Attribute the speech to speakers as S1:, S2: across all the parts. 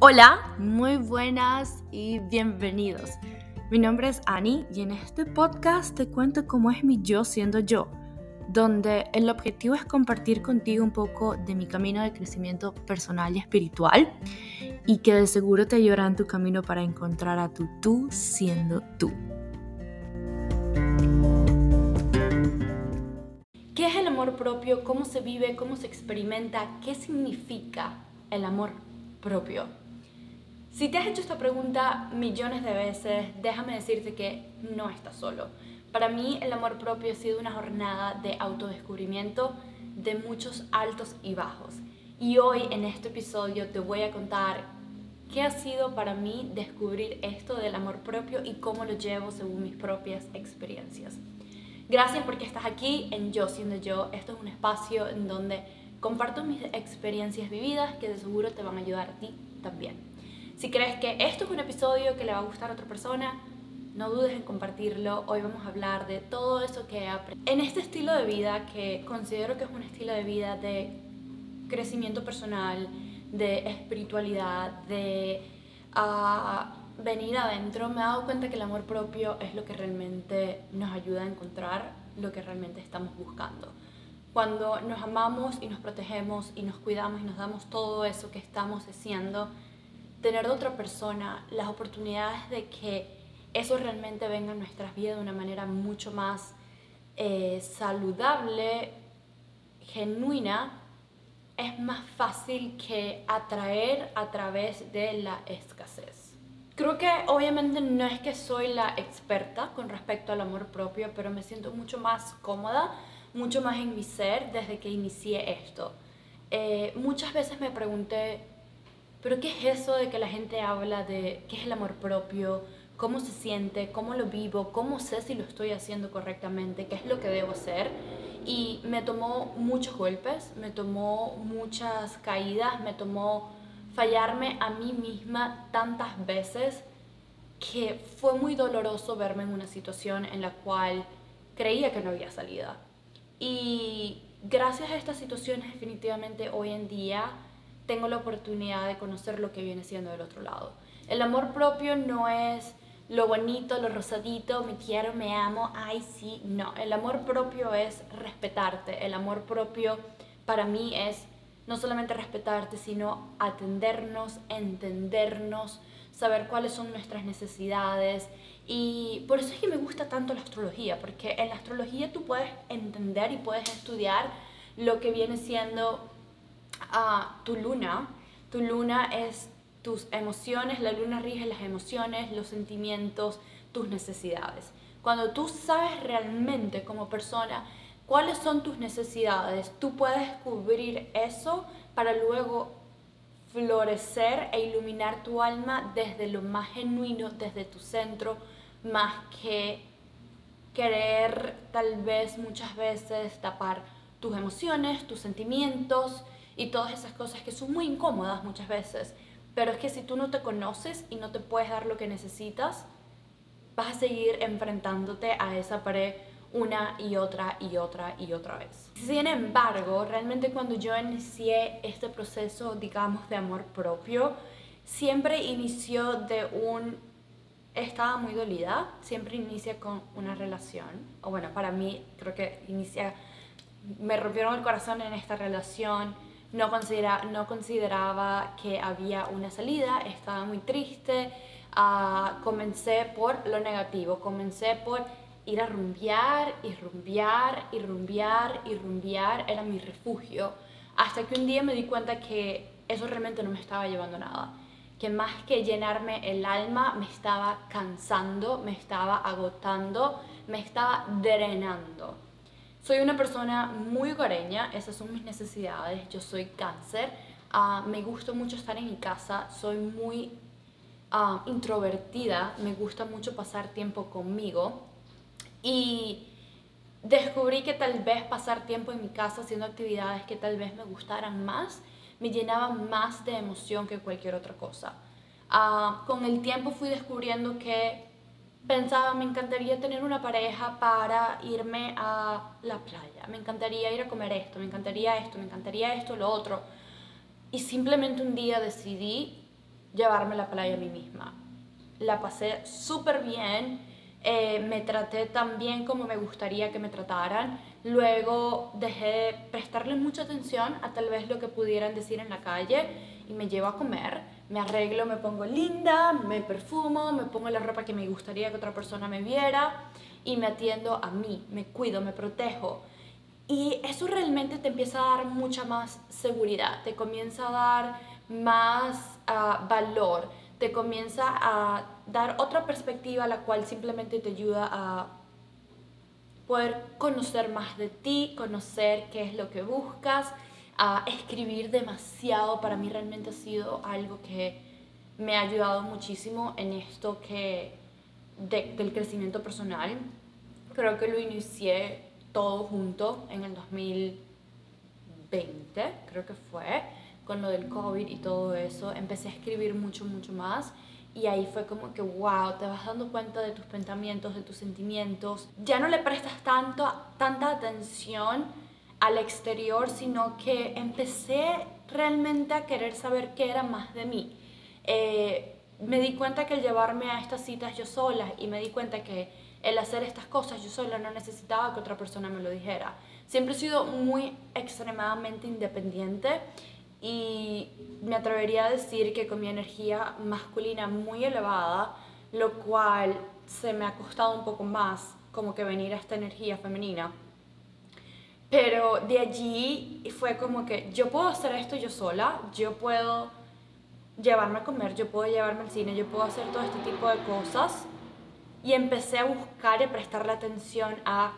S1: Hola, muy buenas y bienvenidos. Mi nombre es Annie y en este podcast te cuento cómo es mi yo siendo yo, donde el objetivo es compartir contigo un poco de mi camino de crecimiento personal y espiritual y que de seguro te ayudará en tu camino para encontrar a tu tú siendo tú. ¿Qué es el amor propio? ¿Cómo se vive? ¿Cómo se experimenta? ¿Qué significa el amor propio? Si te has hecho esta pregunta millones de veces, déjame decirte que no estás solo. Para mí el amor propio ha sido una jornada de autodescubrimiento de muchos altos y bajos. Y hoy en este episodio te voy a contar qué ha sido para mí descubrir esto del amor propio y cómo lo llevo según mis propias experiencias. Gracias porque estás aquí en Yo siendo yo. Esto es un espacio en donde comparto mis experiencias vividas que de seguro te van a ayudar a ti también. Si crees que esto es un episodio que le va a gustar a otra persona, no dudes en compartirlo. Hoy vamos a hablar de todo eso que he aprendido. En este estilo de vida que considero que es un estilo de vida de crecimiento personal, de espiritualidad, de uh, venir adentro, me he dado cuenta que el amor propio es lo que realmente nos ayuda a encontrar lo que realmente estamos buscando. Cuando nos amamos y nos protegemos y nos cuidamos y nos damos todo eso que estamos haciendo, tener de otra persona las oportunidades de que eso realmente venga a nuestras vidas de una manera mucho más eh, saludable, genuina, es más fácil que atraer a través de la escasez. Creo que obviamente no es que soy la experta con respecto al amor propio, pero me siento mucho más cómoda, mucho más en mi ser desde que inicié esto. Eh, muchas veces me pregunté, pero ¿qué es eso de que la gente habla de qué es el amor propio? ¿Cómo se siente? ¿Cómo lo vivo? ¿Cómo sé si lo estoy haciendo correctamente? ¿Qué es lo que debo hacer? Y me tomó muchos golpes, me tomó muchas caídas, me tomó fallarme a mí misma tantas veces que fue muy doloroso verme en una situación en la cual creía que no había salida. Y gracias a estas situaciones definitivamente hoy en día tengo la oportunidad de conocer lo que viene siendo del otro lado. El amor propio no es lo bonito, lo rosadito, me quiero, me amo, ay sí, no. El amor propio es respetarte. El amor propio para mí es no solamente respetarte, sino atendernos, entendernos, saber cuáles son nuestras necesidades. Y por eso es que me gusta tanto la astrología, porque en la astrología tú puedes entender y puedes estudiar lo que viene siendo a tu luna. Tu luna es tus emociones, la luna rige las emociones, los sentimientos, tus necesidades. Cuando tú sabes realmente como persona cuáles son tus necesidades, tú puedes cubrir eso para luego florecer e iluminar tu alma desde lo más genuino, desde tu centro, más que querer tal vez muchas veces tapar tus emociones, tus sentimientos, y todas esas cosas que son muy incómodas muchas veces. Pero es que si tú no te conoces y no te puedes dar lo que necesitas, vas a seguir enfrentándote a esa pared una y otra y otra y otra vez. Sin embargo, realmente cuando yo inicié este proceso, digamos, de amor propio, siempre inició de un... Estaba muy dolida, siempre inicia con una relación, o bueno, para mí creo que inicia... Me rompieron el corazón en esta relación, no, considera, no consideraba que había una salida, estaba muy triste, uh, comencé por lo negativo, comencé por ir a rumbear y rumbear y rumbear y rumbear, era mi refugio, hasta que un día me di cuenta que eso realmente no me estaba llevando a nada, que más que llenarme el alma me estaba cansando, me estaba agotando, me estaba drenando. Soy una persona muy hogareña, esas son mis necesidades, yo soy cáncer, uh, me gusta mucho estar en mi casa, soy muy uh, introvertida, me gusta mucho pasar tiempo conmigo y descubrí que tal vez pasar tiempo en mi casa haciendo actividades que tal vez me gustaran más, me llenaban más de emoción que cualquier otra cosa. Uh, con el tiempo fui descubriendo que pensaba, me encantaría tener una pareja para irme a la playa, me encantaría ir a comer esto, me encantaría esto, me encantaría esto, lo otro. Y simplemente un día decidí llevarme la playa a mí misma. La pasé súper bien, eh, me traté tan bien como me gustaría que me trataran. Luego dejé de prestarle mucha atención a tal vez lo que pudieran decir en la calle y me llevo a comer, me arreglo, me pongo linda, me perfumo, me pongo la ropa que me gustaría que otra persona me viera y me atiendo a mí, me cuido, me protejo. Y eso realmente te empieza a dar mucha más seguridad, te comienza a dar más ah, valor, te comienza a dar otra perspectiva la cual simplemente te ayuda a poder conocer más de ti, conocer qué es lo que buscas, a escribir demasiado. Para mí realmente ha sido algo que me ha ayudado muchísimo en esto que del crecimiento personal. Creo que lo inicié todo junto en el 2020, creo que fue, con lo del COVID y todo eso. Empecé a escribir mucho, mucho más y ahí fue como que, wow, te vas dando cuenta de tus pensamientos, de tus sentimientos. Ya no le prestas tanto, tanta atención al exterior, sino que empecé realmente a querer saber qué era más de mí. Eh, me di cuenta que el llevarme a estas citas yo sola y me di cuenta que el hacer estas cosas yo sola no necesitaba que otra persona me lo dijera. Siempre he sido muy extremadamente independiente y me atrevería a decir que con mi energía masculina muy elevada, lo cual se me ha costado un poco más como que venir a esta energía femenina. Pero de allí fue como que yo puedo hacer esto yo sola, yo puedo llevarme a comer, yo puedo llevarme al cine, yo puedo hacer todo este tipo de cosas. Y empecé a buscar y prestarle atención a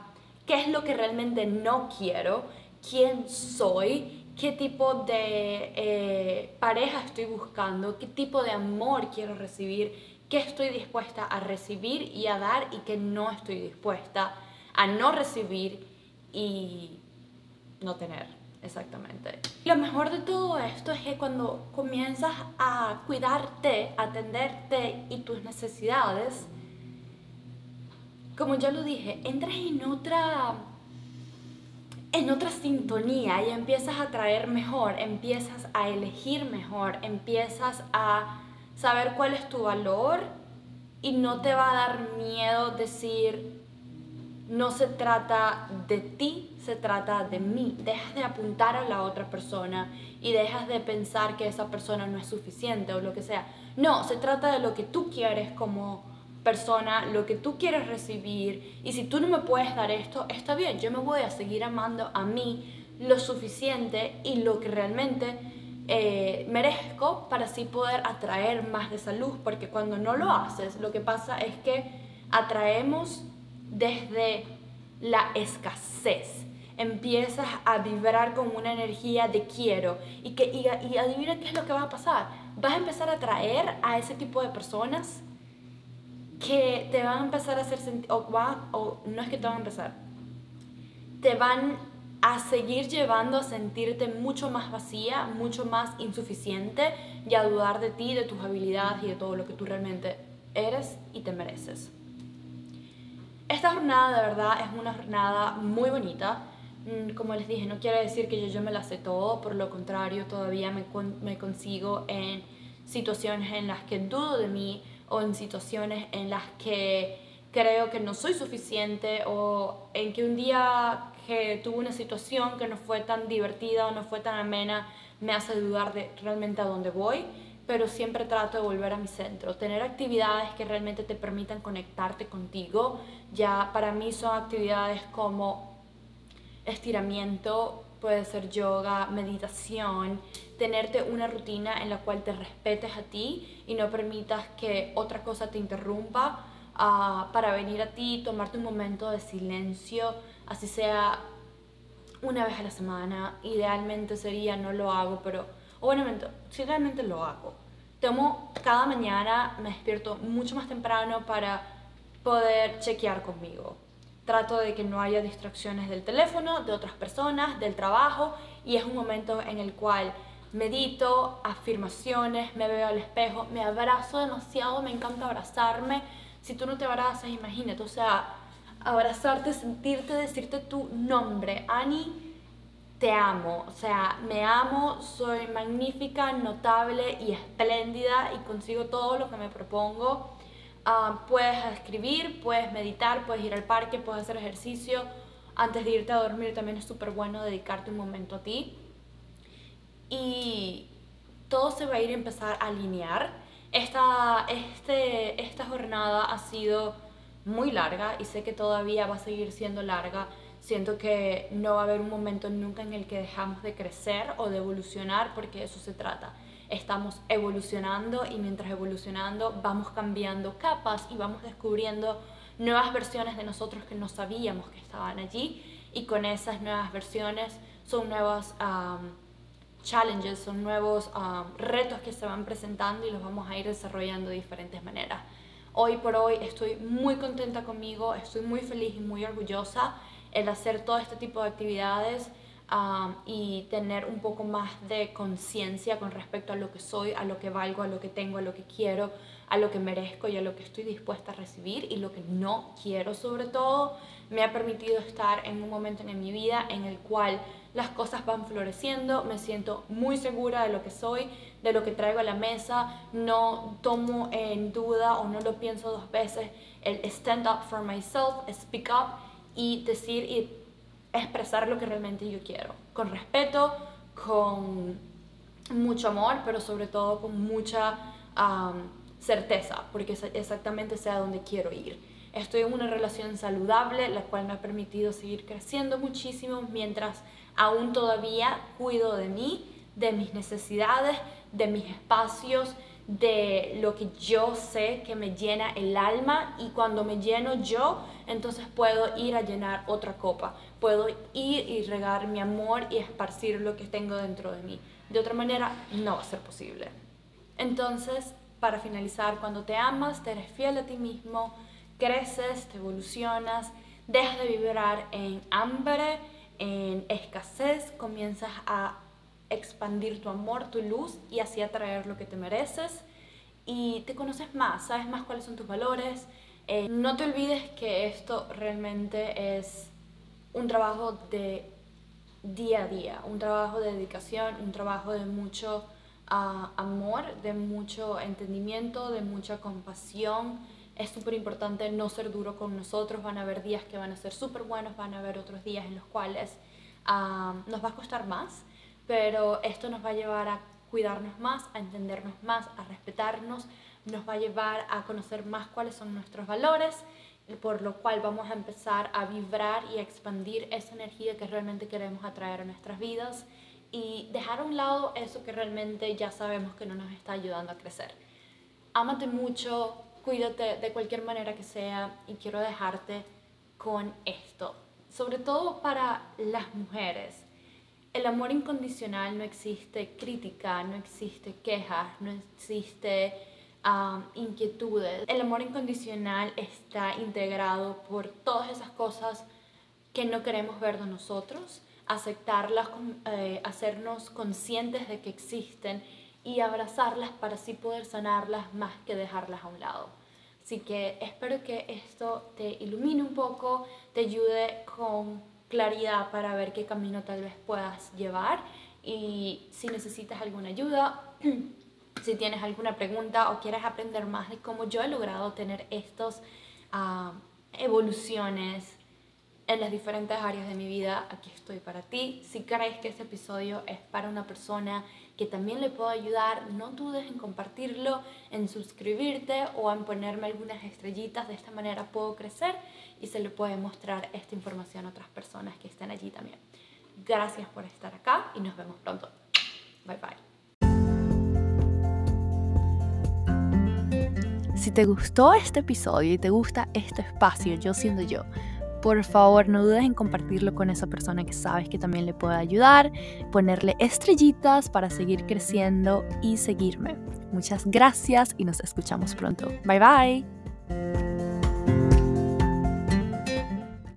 S1: qué es lo que realmente no quiero, quién soy qué tipo de eh, pareja estoy buscando, qué tipo de amor quiero recibir, qué estoy dispuesta a recibir y a dar y qué no estoy dispuesta a no recibir y no tener. Exactamente. Lo mejor de todo esto es que cuando comienzas a cuidarte, atenderte y tus necesidades, como ya lo dije, entras en otra en otra sintonía y empiezas a traer mejor, empiezas a elegir mejor, empiezas a saber cuál es tu valor y no te va a dar miedo decir, no se trata de ti, se trata de mí. Dejas de apuntar a la otra persona y dejas de pensar que esa persona no es suficiente o lo que sea. No, se trata de lo que tú quieres como persona lo que tú quieres recibir y si tú no me puedes dar esto, está bien, yo me voy a seguir amando a mí lo suficiente y lo que realmente eh, merezco para así poder atraer más de salud, porque cuando no lo haces, lo que pasa es que atraemos desde la escasez. Empiezas a vibrar con una energía de quiero y, que, y, adivina qué es lo que va a pasar. Vas a empezar a atraer a ese tipo de personas que te van a empezar a hacer sentir, o, o no es que te van a empezar, te van a seguir llevando a sentirte mucho más vacía, mucho más insuficiente y a dudar de ti, de tus habilidades y de todo lo que tú realmente eres y te mereces. Esta jornada de verdad es una jornada muy bonita. Mm, como les dije, no quiere decir que yo, yo me la sé todo, por lo contrario, todavía me, me consigo en situaciones en las que dudo de mí, o en situaciones en las que creo que no soy suficiente o en que un día que tuve una situación que no fue tan divertida o no fue tan amena me hace dudar de realmente a dónde voy, pero siempre trato de volver a mi centro, tener actividades que realmente te permitan conectarte contigo. Ya para mí son actividades como estiramiento, puede ser yoga, meditación, tenerte una rutina en la cual te respetes a ti y no permitas que otra cosa te interrumpa uh, para venir a ti, tomarte un momento de silencio, así sea una vez a la semana, idealmente sería no lo hago, pero obviamente, si realmente lo hago. Tomo cada mañana, me despierto mucho más temprano para poder chequear conmigo trato de que no haya distracciones del teléfono, de otras personas, del trabajo y es un momento en el cual medito, afirmaciones, me veo al espejo, me abrazo demasiado, me encanta abrazarme. Si tú no te abrazas, imagínate, o sea, abrazarte, sentirte, decirte tu nombre. Ani, te amo, o sea, me amo, soy magnífica, notable y espléndida y consigo todo lo que me propongo. Ah, puedes escribir, puedes meditar, puedes ir al parque, puedes hacer ejercicio. Antes de irte a dormir también es súper bueno dedicarte un momento a ti. Y todo se va a ir a empezar a alinear. Esta, este, esta jornada ha sido muy larga y sé que todavía va a seguir siendo larga Siento que no va a haber un momento nunca en el que dejamos de crecer o de evolucionar porque eso se trata. Estamos evolucionando y mientras evolucionando vamos cambiando capas y vamos descubriendo nuevas versiones de nosotros que no sabíamos que estaban allí y con esas nuevas versiones son nuevos challenges, son nuevos retos que se van presentando y los vamos a ir desarrollando de diferentes maneras. Hoy por hoy estoy muy contenta conmigo, estoy muy feliz y muy orgullosa el hacer todo este tipo de actividades y tener un poco más de conciencia con respecto a lo que soy, a lo que valgo, a lo que tengo, a lo que quiero, a lo que merezco y a lo que estoy dispuesta a recibir y lo que no quiero. Sobre todo, me ha permitido estar en un momento en mi vida en el cual las cosas van floreciendo, me siento muy segura de lo que soy, de lo que traigo a la mesa, no tomo en duda o no lo pienso dos veces el stand up for myself, speak up y decir y expresar lo que realmente yo quiero, con respeto, con mucho amor, pero sobre todo con mucha certeza, porque exactamente sé a dónde quiero ir. Estoy en una relación saludable, la cual me ha permitido seguir creciendo muchísimo mientras aún todavía cuido de mí, de mis necesidades, de mis espacios, de lo que yo sé que me llena el alma y cuando me lleno yo, entonces puedo ir a llenar otra copa, puedo ir y regar mi amor y esparcir lo que tengo dentro de mí. De otra manera, no va a ser posible. Entonces, para finalizar, cuando te amas, te eres fiel a ti mismo, creces, te evolucionas, dejas de vibrar en hambre, en escasez, comienzas a expandir tu amor, tu luz y así atraer lo que te mereces. Y te conoces más, sabes más cuáles son tus valores. Eh, no te olvides que esto realmente es un trabajo de día a día, un trabajo de dedicación, un trabajo de mucho ah, amor, de mucho entendimiento, de mucha compasión. Es súper importante no ser duro con nosotros, van a haber días que van a ser súper buenos, van a haber otros días en los cuales ah, nos va a costar más, pero esto nos va a llevar a cuidarnos más, a entendernos más, a respetarnos, nos va a llevar a conocer más cuáles son nuestros valores, por lo cual vamos a empezar a vibrar y a expandir esa energía que realmente queremos atraer a nuestras vidas y dejar a un lado eso que realmente ya sabemos que no nos está ayudando a crecer. Ámate mucho, cuídate de cualquier manera que sea y quiero dejarte con esto, sobre todo para las mujeres el amor incondicional no existe crítica, no existe quejas, no existe um, inquietudes. El amor incondicional está integrado por todas esas cosas que no queremos ver de nosotros, aceptarlas, eh, hacernos conscientes de que existen y abrazarlas para así poder sanarlas más que dejarlas a un lado. Así que espero que esto te ilumine un poco, te ayude con claridad para ver qué camino tal vez puedas llevar y si necesitas alguna ayuda, si tienes alguna pregunta o quieres aprender más de cómo yo he logrado tener estas ah, evoluciones en las diferentes áreas de mi vida, aquí estoy para ti. Si crees que este episodio es para una persona que también le puedo ayudar, no dudes en compartirlo, en suscribirte o en ponerme algunas estrellitas. De esta manera puedo crecer y se le puede mostrar esta información a otras personas que estén allí también. Gracias por estar acá y nos vemos pronto. Bye bye.
S2: Si te gustó este episodio y te gusta este espacio, yo siendo yo, por favor no dudes en compartirlo con esa persona que sabes que también le puede ayudar, ponerle estrellitas para seguir creciendo y seguirme. Muchas gracias y nos escuchamos pronto. Bye bye.